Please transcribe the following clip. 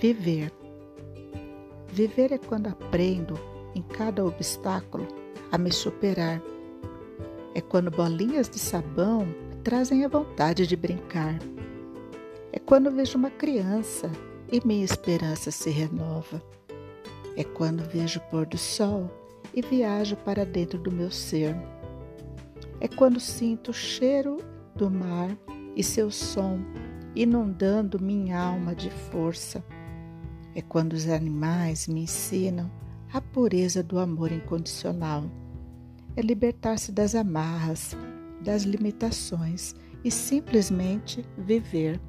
Viver. Viver é quando aprendo, em cada obstáculo, a me superar. É quando bolinhas de sabão trazem a vontade de brincar. É quando vejo uma criança e minha esperança se renova. É quando vejo o pôr do sol e viajo para dentro do meu ser. É quando sinto o cheiro do mar e seu som inundando minha alma de força. É quando os animais me ensinam a pureza do amor incondicional. É libertar-se das amarras, das limitações e simplesmente viver.